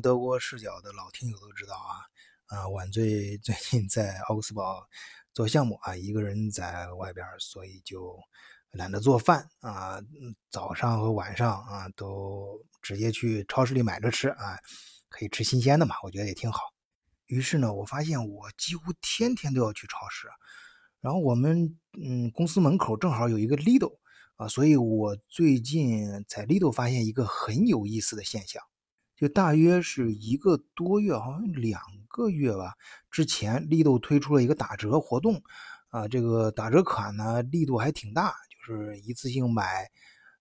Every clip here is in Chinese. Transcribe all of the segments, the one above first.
德国视角的老听友都知道啊，啊，晚醉 最近在奥克斯堡做项目啊，一个人在外边，所以就懒得做饭啊，早上和晚上啊都直接去超市里买着吃啊，可以吃新鲜的嘛，我觉得也挺好。于是呢，我发现我几乎天天都要去超市，然后我们嗯公司门口正好有一个 Lidl 啊，所以我最近在 Lidl 发现一个很有意思的现象。就大约是一个多月，好像两个月吧。之前力度推出了一个打折活动，啊，这个打折款呢力度还挺大，就是一次性买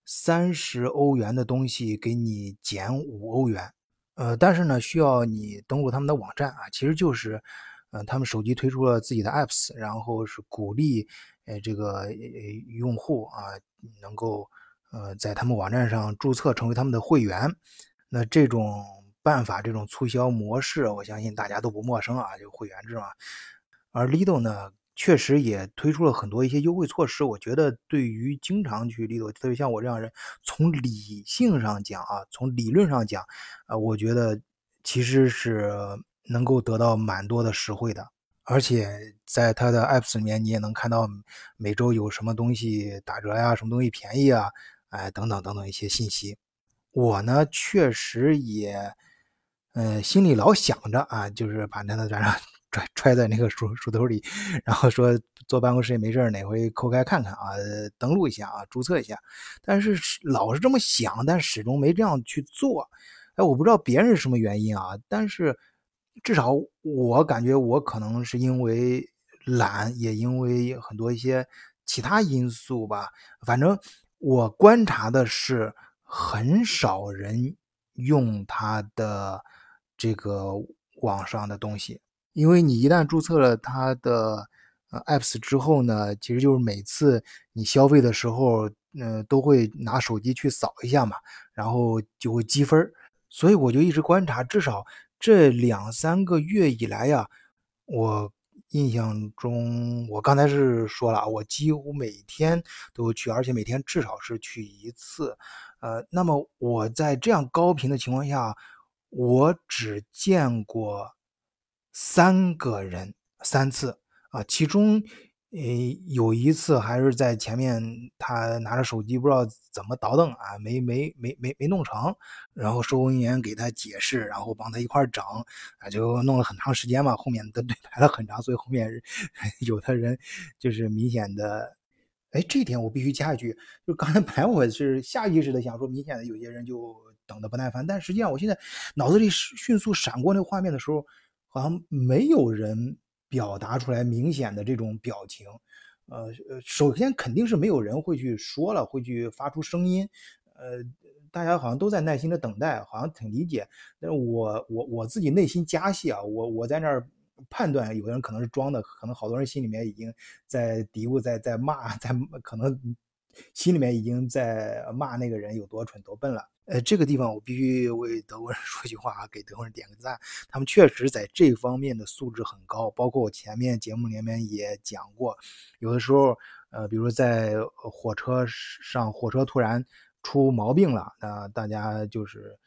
三十欧元的东西给你减五欧元。呃，但是呢需要你登录他们的网站啊，其实就是，呃，他们手机推出了自己的 apps，然后是鼓励呃这个呃用户啊能够呃在他们网站上注册成为他们的会员。那这种办法，这种促销模式，我相信大家都不陌生啊，就会员制嘛。而 Lido 呢，确实也推出了很多一些优惠措施。我觉得对于经常去 Lido，特别像我这样人，从理性上讲啊，从理论上讲，啊，我觉得其实是能够得到蛮多的实惠的。而且在它的 Apps 里面，你也能看到每周有什么东西打折呀，什么东西便宜啊，哎，等等等等一些信息。我呢，确实也，呃，心里老想着啊，就是把那个转账 揣揣在那个书书兜里，然后说坐办公室也没事哪回抠开看看啊，登录一下啊，注册一下。但是老是这么想，但始终没这样去做。哎，我不知道别人是什么原因啊，但是至少我感觉我可能是因为懒，也因为很多一些其他因素吧。反正我观察的是。很少人用他的这个网上的东西，因为你一旦注册了他的 apps 之后呢，其实就是每次你消费的时候，呃，都会拿手机去扫一下嘛，然后就会积分所以我就一直观察，至少这两三个月以来呀，我印象中，我刚才是说了，我几乎每天都去，而且每天至少是去一次。呃，那么我在这样高频的情况下，我只见过三个人三次啊，其中呃有一次还是在前面，他拿着手机不知道怎么倒腾啊，没没没没没弄成，然后收银员给他解释，然后帮他一块整啊，就弄了很长时间嘛，后面的队排了很长，所以后面 有的人就是明显的。哎，这一点我必须加一句，就刚才本来我是下意识的想说，明显的有些人就等的不耐烦，但实际上我现在脑子里迅速闪过那个画面的时候，好像没有人表达出来明显的这种表情。呃呃，首先肯定是没有人会去说了，会去发出声音。呃，大家好像都在耐心的等待，好像挺理解。但是我我我自己内心加戏啊，我我在那儿。判断有的人可能是装的，可能好多人心里面已经在嘀咕，在在骂，在可能心里面已经在骂那个人有多蠢多笨了。呃，这个地方我必须为德国人 说句话啊，给德国人点个赞，他们确实在这方面的素质很高。包括我前面节目里面也讲过，有的时候，呃，比如在火车上，火车突然出毛病了，那大家就是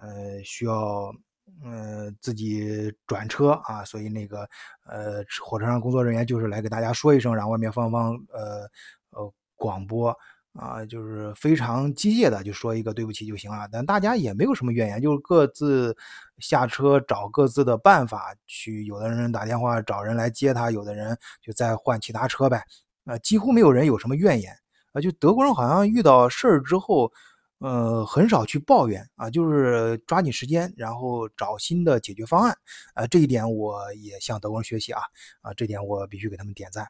呃需要。呃，自己转车啊，所以那个呃，火车上工作人员就是来给大家说一声，让外面放放呃呃广播啊，就是非常机械的就说一个对不起就行了。但大家也没有什么怨言，就是各自下车找各自的办法去。有的人打电话找人来接他，有的人就再换其他车呗。啊，几乎没有人有什么怨言啊。就德国人好像遇到事儿之后。呃，很少去抱怨啊，就是抓紧时间，然后找新的解决方案啊。这一点我也向德国人学习啊啊，这点我必须给他们点赞。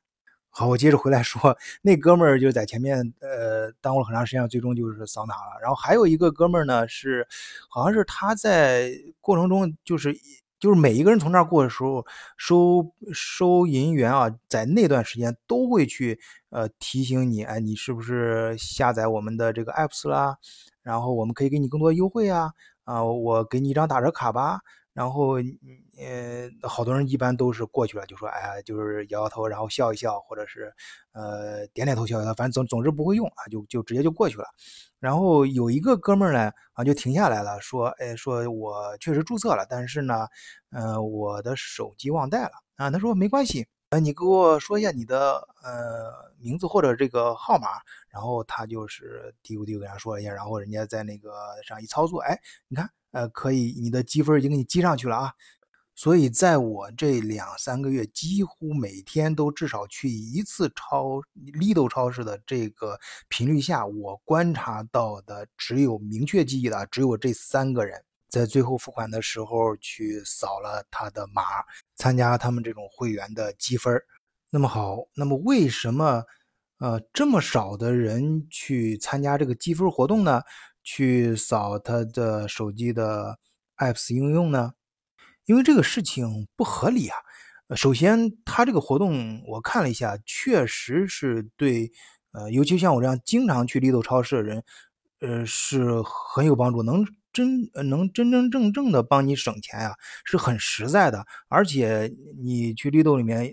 好，我接着回来说，那哥们儿就在前面呃耽误了很长时间，最终就是扫码了。然后还有一个哥们儿呢，是好像是他在过程中就是。就是每一个人从那儿过的时候，收收银员啊，在那段时间都会去呃提醒你，哎，你是不是下载我们的这个 apps 啦？然后我们可以给你更多优惠啊，啊，我给你一张打折卡吧。然后，呃，好多人一般都是过去了，就说，哎，就是摇摇头，然后笑一笑，或者是，呃，点点头，笑一笑，反正总总之不会用啊，就就直接就过去了。然后有一个哥们儿呢，啊，就停下来了，说，哎，说我确实注册了，但是呢，呃，我的手机忘带了啊。他说没关系，呃，你给我说一下你的呃名字或者这个号码。然后他就是嘀咕嘀咕跟他说了一下，然后人家在那个上一操作，哎，你看。呃，可以，你的积分已经给你积上去了啊，所以在我这两三个月，几乎每天都至少去一次超 Lido 超市的这个频率下，我观察到的只有明确记忆的，只有这三个人在最后付款的时候去扫了他的码，参加他们这种会员的积分。那么好，那么为什么呃这么少的人去参加这个积分活动呢？去扫他的手机的 apps 应用呢？因为这个事情不合理啊。首先，他这个活动我看了一下，确实是对，呃，尤其像我这样经常去绿豆超市的人，呃，是很有帮助，能真能真真正正的帮你省钱呀，是很实在的。而且你去绿豆里面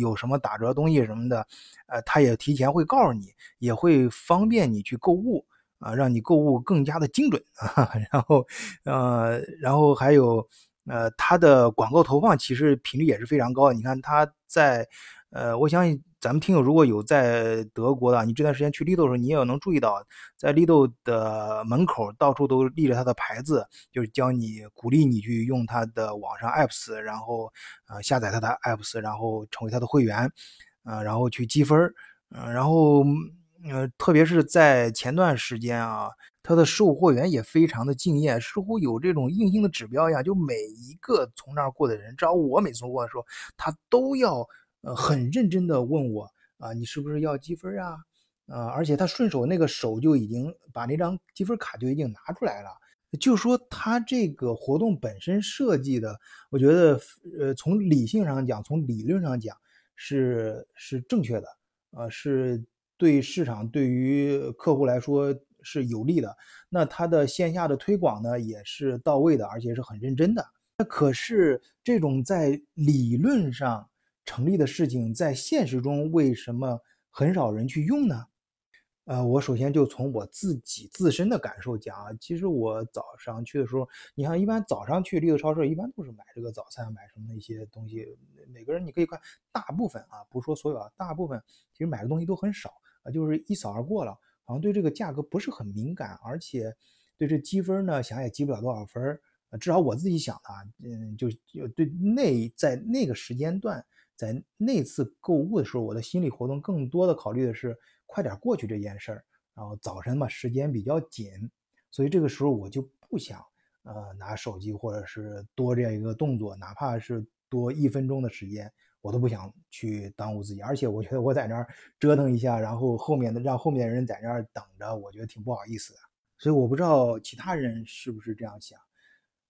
有什么打折东西什么的，呃，他也提前会告诉你，也会方便你去购物。啊，让你购物更加的精准 啊，然后，呃，然后还有，呃，它的广告投放其实频率也是非常高。你看它在，呃，我相信咱们听友如果有在德国的，你这段时间去 Lido 的时候，你也能注意到，在 Lido 的门口到处都立着它的牌子，就是教你鼓励你去用它的网上 apps，然后，呃，下载它的 apps，然后成为它的会员，呃，然后去积分，嗯，然后。呃，特别是在前段时间啊，他的售货员也非常的敬业，似乎有这种硬性的指标一样，就每一个从那儿过的人，只要我每次过的时候，他都要呃很认真的问我啊，你是不是要积分啊？啊，而且他顺手那个手就已经把那张积分卡就已经拿出来了，就说他这个活动本身设计的，我觉得呃从理性上讲，从理论上讲是是正确的，呃是。对市场，对于客户来说是有利的。那它的线下的推广呢，也是到位的，而且是很认真的。那可是这种在理论上成立的事情，在现实中为什么很少人去用呢？呃，我首先就从我自己自身的感受讲啊，其实我早上去的时候，你看，一般早上去立德超市，一般都是买这个早餐，买什么一些东西。每个人你可以看，大部分啊，不是说所有啊，大部分其实买的东西都很少。啊，就是一扫而过了，好像对这个价格不是很敏感，而且对这积分呢，想也积不了多少分儿。至少我自己想的，嗯，就就对那在那个时间段，在那次购物的时候，我的心理活动更多的考虑的是快点过去这件事儿。然后早晨嘛，时间比较紧，所以这个时候我就不想呃拿手机或者是多这样一个动作，哪怕是多一分钟的时间。我都不想去耽误自己，而且我觉得我在那儿折腾一下，然后后面的让后面的人在那儿等着，我觉得挺不好意思的。所以我不知道其他人是不是这样想，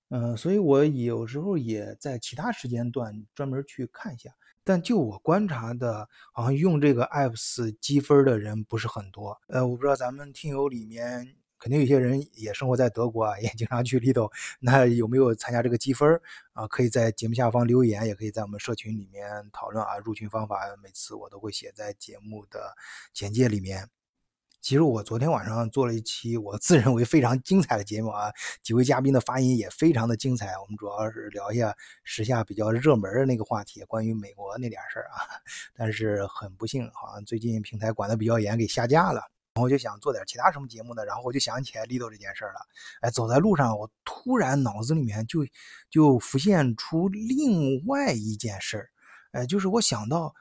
嗯，所以我有时候也在其他时间段专门去看一下。但就我观察的，好像用这个 apps 积分的人不是很多。呃，我不知道咱们听友里面。肯定有些人也生活在德国啊，也经常去 Lido，那有没有参加这个积分啊？可以在节目下方留言，也可以在我们社群里面讨论啊。入群方法每次我都会写在节目的简介里面。其实我昨天晚上做了一期我自认为非常精彩的节目啊，几位嘉宾的发言也非常的精彩。我们主要是聊一下时下比较热门的那个话题，关于美国那点事儿啊。但是很不幸，好像最近平台管的比较严，给下架了。然后就想做点其他什么节目呢？然后我就想起来 Lido 这件事了。哎，走在路上，我突然脑子里面就就浮现出另外一件事儿。哎，就是我想到，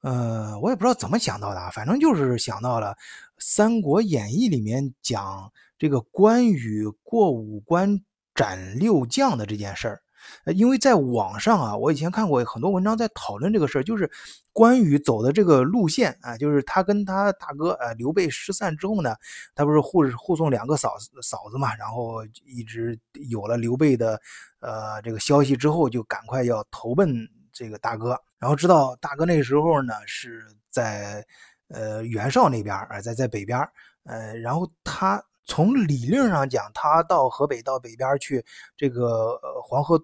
呃，我也不知道怎么想到的，反正就是想到了《三国演义》里面讲这个关羽过五关斩六将的这件事儿。呃，因为在网上啊，我以前看过很多文章在讨论这个事儿，就是关羽走的这个路线啊，就是他跟他大哥呃刘备失散之后呢，他不是护护送两个嫂嫂子嘛，然后一直有了刘备的呃这个消息之后，就赶快要投奔这个大哥，然后知道大哥那时候呢是在呃袁绍那边啊，在在北边呃，然后他。从理论上讲，他到河北到北边去，这个黄河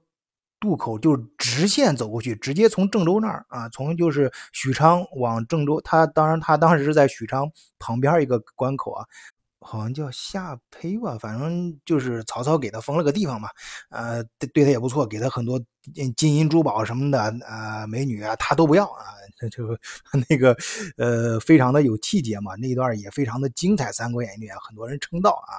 渡口就直线走过去，直接从郑州那儿啊，从就是许昌往郑州。他当然，他当时是在许昌旁边一个关口啊。好像叫夏胚吧，反正就是曹操给他封了个地方嘛，呃，对对他也不错，给他很多金银珠宝什么的，呃，美女啊，他都不要啊，就那个呃，非常的有气节嘛，那一段也非常的精彩，《三国演义》啊很多人称道啊，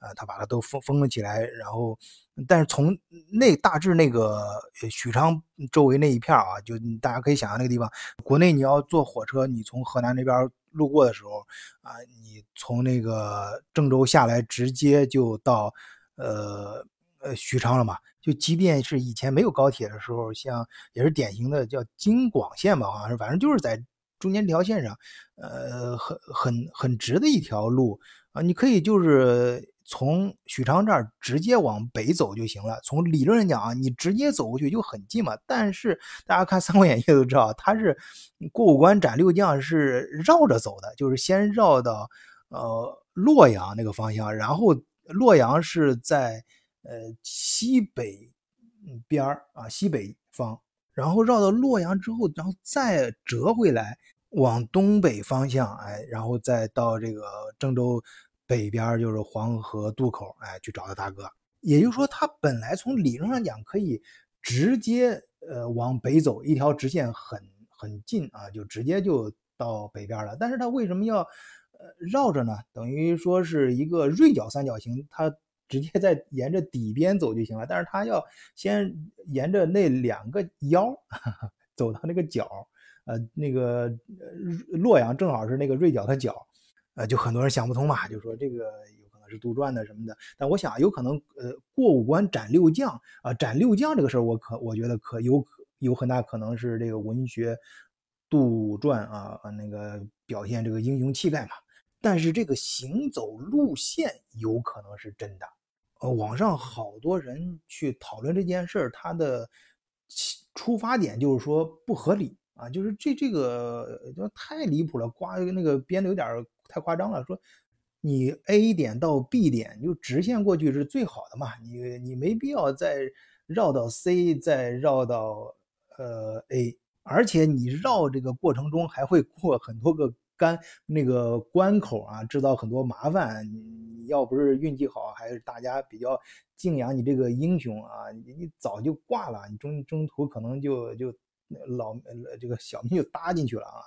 呃，他把他都封封了起来，然后，但是从那大致那个许昌周围那一片啊，就大家可以想象那个地方，国内你要坐火车，你从河南那边。路过的时候啊，你从那个郑州下来，直接就到呃呃许昌了嘛。就即便是以前没有高铁的时候，像也是典型的叫京广线吧，好像是，反正就是在中间这条线上，呃，很很很直的一条路啊，你可以就是。从许昌这儿直接往北走就行了。从理论上讲啊，你直接走过去就很近嘛。但是大家看《三国演义》都知道，他是过五关斩六将是绕着走的，就是先绕到呃洛阳那个方向，然后洛阳是在呃西北边儿啊西北方，然后绕到洛阳之后，然后再折回来往东北方向，哎，然后再到这个郑州。北边就是黄河渡口，哎，去找他大哥。也就是说，他本来从理论上讲可以直接呃往北走一条直线，很很近啊，就直接就到北边了。但是他为什么要呃绕着呢？等于说是一个锐角三角形，他直接在沿着底边走就行了。但是他要先沿着那两个腰 走到那个角，呃，那个洛阳正好是那个锐角的角。呃，就很多人想不通嘛，就说这个有可能是杜撰的什么的。但我想有可能，呃，过五关斩六将啊，斩六将这个事儿，我可我觉得可有有很大可能是这个文学杜撰啊，那个表现这个英雄气概嘛。但是这个行走路线有可能是真的。呃，网上好多人去讨论这件事儿，他的出发点就是说不合理啊，就是这这个就太离谱了，刮那个编的有点。太夸张了，说你 A 点到 B 点就直线过去是最好的嘛？你你没必要再绕到 C，再绕到呃 A，而且你绕这个过程中还会过很多个干那个关口啊，制造很多麻烦。你要不是运气好，还是大家比较敬仰你这个英雄啊，你你早就挂了，你中中途可能就就老这个小命就搭进去了啊。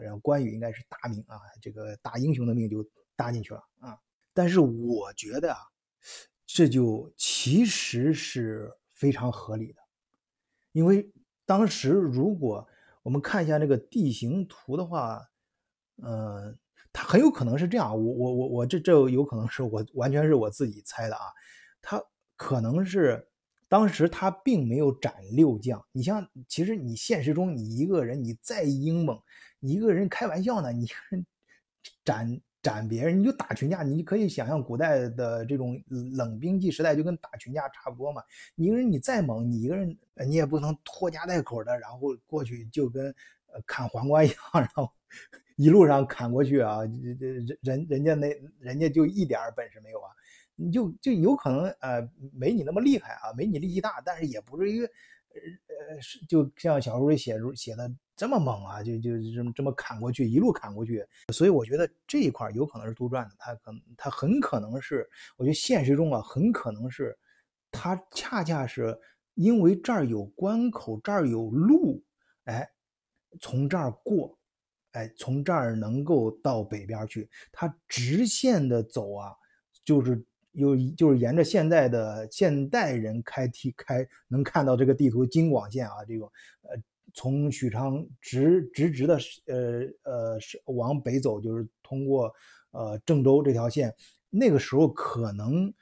然后关羽应该是大命啊，这个大英雄的命就搭进去了啊。但是我觉得啊，这就其实是非常合理的，因为当时如果我们看一下那个地形图的话，呃，它很有可能是这样。我我我我这这有可能是我完全是我自己猜的啊。他可能是当时他并没有斩六将。你像，其实你现实中你一个人你再英猛。一个人开玩笑呢，你一个人斩斩别人，你就打群架，你可以想象古代的这种冷兵器时代就跟打群架差不多嘛。一个人你再猛，你一个人你也不能拖家带口的，然后过去就跟砍黄瓜一样，然后一路上砍过去啊，这这人人人家那人家就一点本事没有啊，你就就有可能呃没你那么厉害啊，没你力气大，但是也不至于呃是就像小说里写写的。这么猛啊，就就这么这么砍过去，一路砍过去，所以我觉得这一块有可能是杜撰的，他可能他很可能是，我觉得现实中啊，很可能是他恰恰是因为这儿有关口，这儿有路，哎，从这儿过，哎，从这儿能够到北边去，他直线的走啊，就是有就是沿着现在的现代人开梯开能看到这个地图京广线啊，这种呃。从许昌直直直的，呃呃，是往北走，就是通过呃郑州这条线。那个时候可能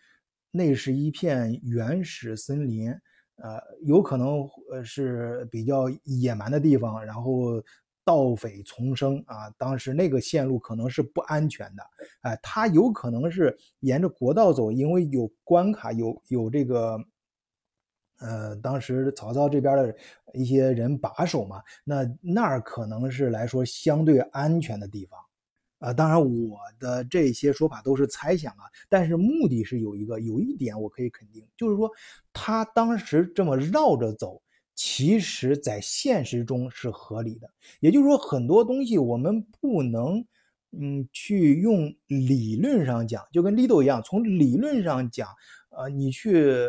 那是一片原始森林，呃，有可能呃是比较野蛮的地方，然后盗匪丛生啊。当时那个线路可能是不安全的，哎，他有可能是沿着国道走，因为有关卡，有有这个。呃，当时曹操这边的一些人把守嘛，那那儿可能是来说相对安全的地方，呃，当然我的这些说法都是猜想啊，但是目的是有一个，有一点我可以肯定，就是说他当时这么绕着走，其实在现实中是合理的。也就是说，很多东西我们不能，嗯，去用理论上讲，就跟 Lido 一样，从理论上讲，呃，你去。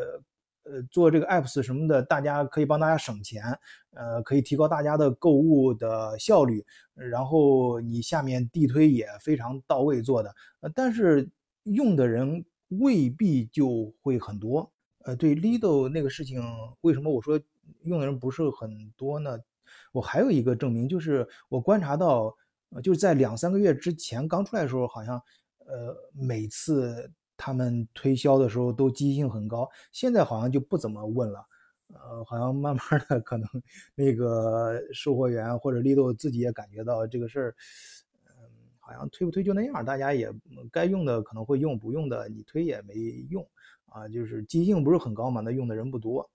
呃，做这个 apps 什么的，大家可以帮大家省钱，呃，可以提高大家的购物的效率，然后你下面地推也非常到位做的，呃，但是用的人未必就会很多。呃，对 Lido 那个事情，为什么我说用的人不是很多呢？我还有一个证明，就是我观察到，呃，就是在两三个月之前刚出来的时候，好像，呃，每次。他们推销的时候都积极性很高，现在好像就不怎么问了，呃，好像慢慢的可能那个售货员或者力度自己也感觉到这个事儿，嗯，好像推不推就那样，大家也该用的可能会用，不用的你推也没用，啊，就是积极性不是很高嘛，那用的人不多。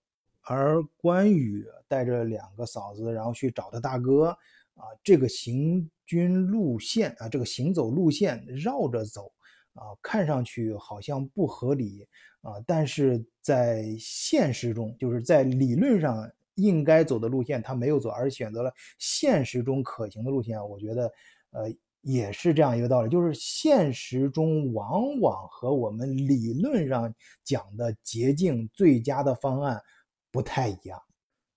而关羽带着两个嫂子，然后去找他大哥，啊，这个行军路线啊，这个行走路线绕着走。啊，看上去好像不合理啊，但是在现实中，就是在理论上应该走的路线，他没有走，而选择了现实中可行的路线。我觉得，呃，也是这样一个道理，就是现实中往往和我们理论上讲的捷径最佳的方案不太一样。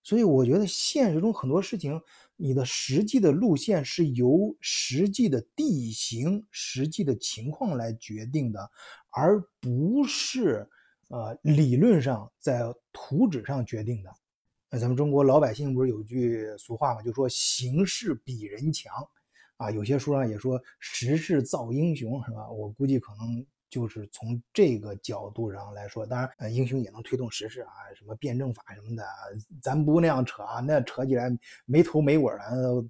所以我觉得现实中很多事情。你的实际的路线是由实际的地形、实际的情况来决定的，而不是呃理论上在图纸上决定的。那咱们中国老百姓不是有句俗话嘛，就说形势比人强啊。有些书上也说时势造英雄，是吧？我估计可能。就是从这个角度上来说，当然，呃，英雄也能推动时事啊，什么辩证法什么的，咱不那样扯啊，那扯起来没头没尾的，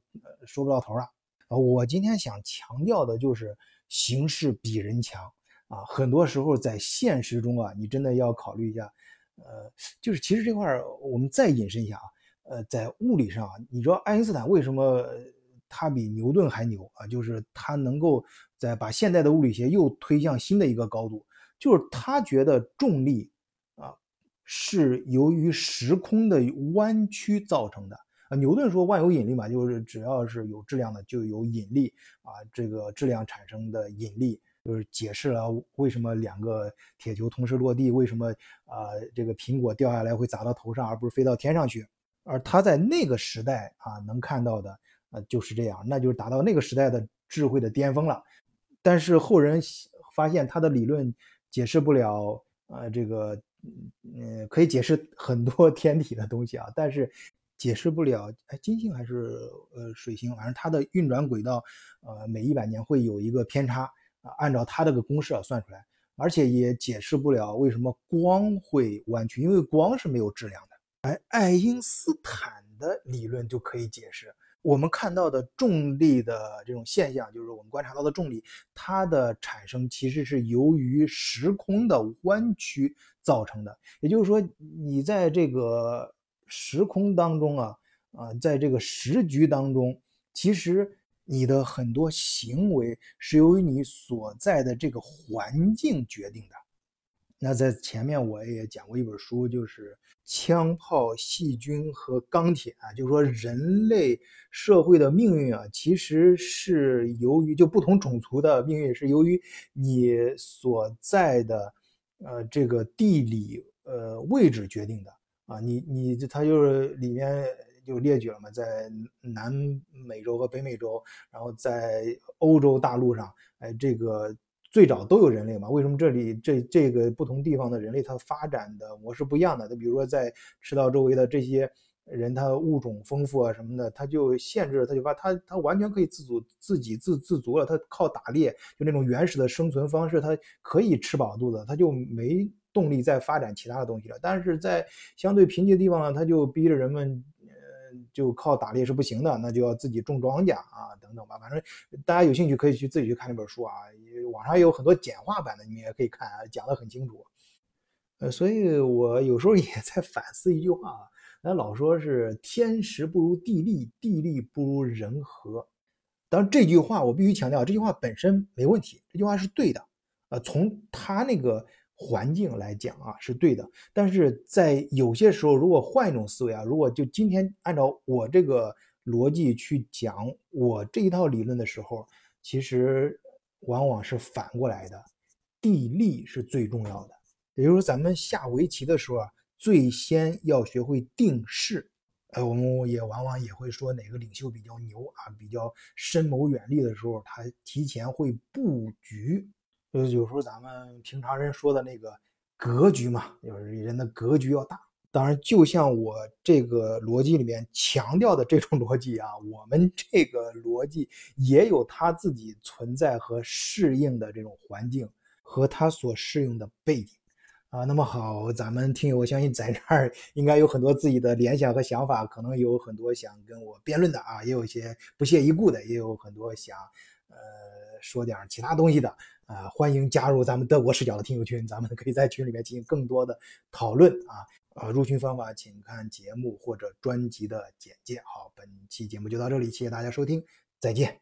说不到头啊。我今天想强调的就是形势比人强啊，很多时候在现实中啊，你真的要考虑一下，呃，就是其实这块我们再引申一下啊，呃，在物理上，你知道爱因斯坦为什么？他比牛顿还牛啊！就是他能够在把现代的物理学又推向新的一个高度，就是他觉得重力啊是由于时空的弯曲造成的啊。牛顿说万有引力嘛，就是只要是有质量的就有引力啊，这个质量产生的引力就是解释了为什么两个铁球同时落地，为什么啊这个苹果掉下来会砸到头上而不是飞到天上去。而他在那个时代啊能看到的。啊，就是这样，那就是达到那个时代的智慧的巅峰了。但是后人发现他的理论解释不了，呃，这个，嗯，可以解释很多 天体的东西啊，但是解释不了，哎，金星还是呃水星，反正它的运转轨道，呃，每一百年会有一个偏差啊，按照他这个公式啊算出来，而且也解释不了为什么光会弯曲，因为光是没有质量的。哎，爱因斯坦的理论就可以解释。我们看到的重力的这种现象，就是我们观察到的重力，它的产生其实是由于时空的弯曲造成的。也就是说，你在这个时空当中啊，啊，在这个时局当中，其实你的很多行为是由于你所在的这个环境决定的。那在前面我也讲过一本书，就是枪炮、细菌和钢铁啊，就是说人类社会的命运啊，其实是由于就不同种族的命运是由于你所在的呃这个地理呃位置决定的啊，你你它就是里面就列举了嘛，在南美洲和北美洲，然后在欧洲大陆上，哎这个。最早都有人类嘛？为什么这里这这个不同地方的人类它发展的模式不一样的？就比如说在赤道周围的这些人，他物种丰富啊什么的，他就限制了，他就把他他完全可以自主自给自自足了，他靠打猎就那种原始的生存方式，他可以吃饱肚子，他就没动力再发展其他的东西了。但是在相对贫瘠的地方呢，他就逼着人们。就靠打猎是不行的，那就要自己种庄稼啊，等等吧。反正大家有兴趣可以去自己去看那本书啊，网上有很多简化版的，你们也可以看啊，讲得很清楚。呃，所以我有时候也在反思一句话啊，那老说是天时不如地利，地利不如人和。当然这句话我必须强调，这句话本身没问题，这句话是对的。呃，从他那个环境来讲啊，是对的。但是在有些时候，如果换一种思维啊，如果就今天按照我这个逻辑去讲我这一套理论的时候，其实往往是反过来的，地利是最重要的。也就是说，咱们下围棋的时候啊，最先要学会定势。呃，我们也往往也会说哪个领袖比较牛啊，比较深谋远虑的时候，他提前会布局。就是有时候咱们平常人说的那个格局嘛，就是人的格局要大。当然，就像我这个逻辑里面强调的这种逻辑啊，我们这个逻辑也有它自己存在和适应的这种环境和它所适应的背景。啊，那么好，咱们听友，我相信在这儿应该有很多自己的联想和想法，可能有很多想跟我辩论的啊，也有一些不屑一顾的，也有很多想呃说点其他东西的啊，欢迎加入咱们德国视角的听友群，咱们可以在群里面进行更多的讨论啊啊，入群方法请看节目或者专辑的简介。好，本期节目就到这里，谢谢大家收听，再见。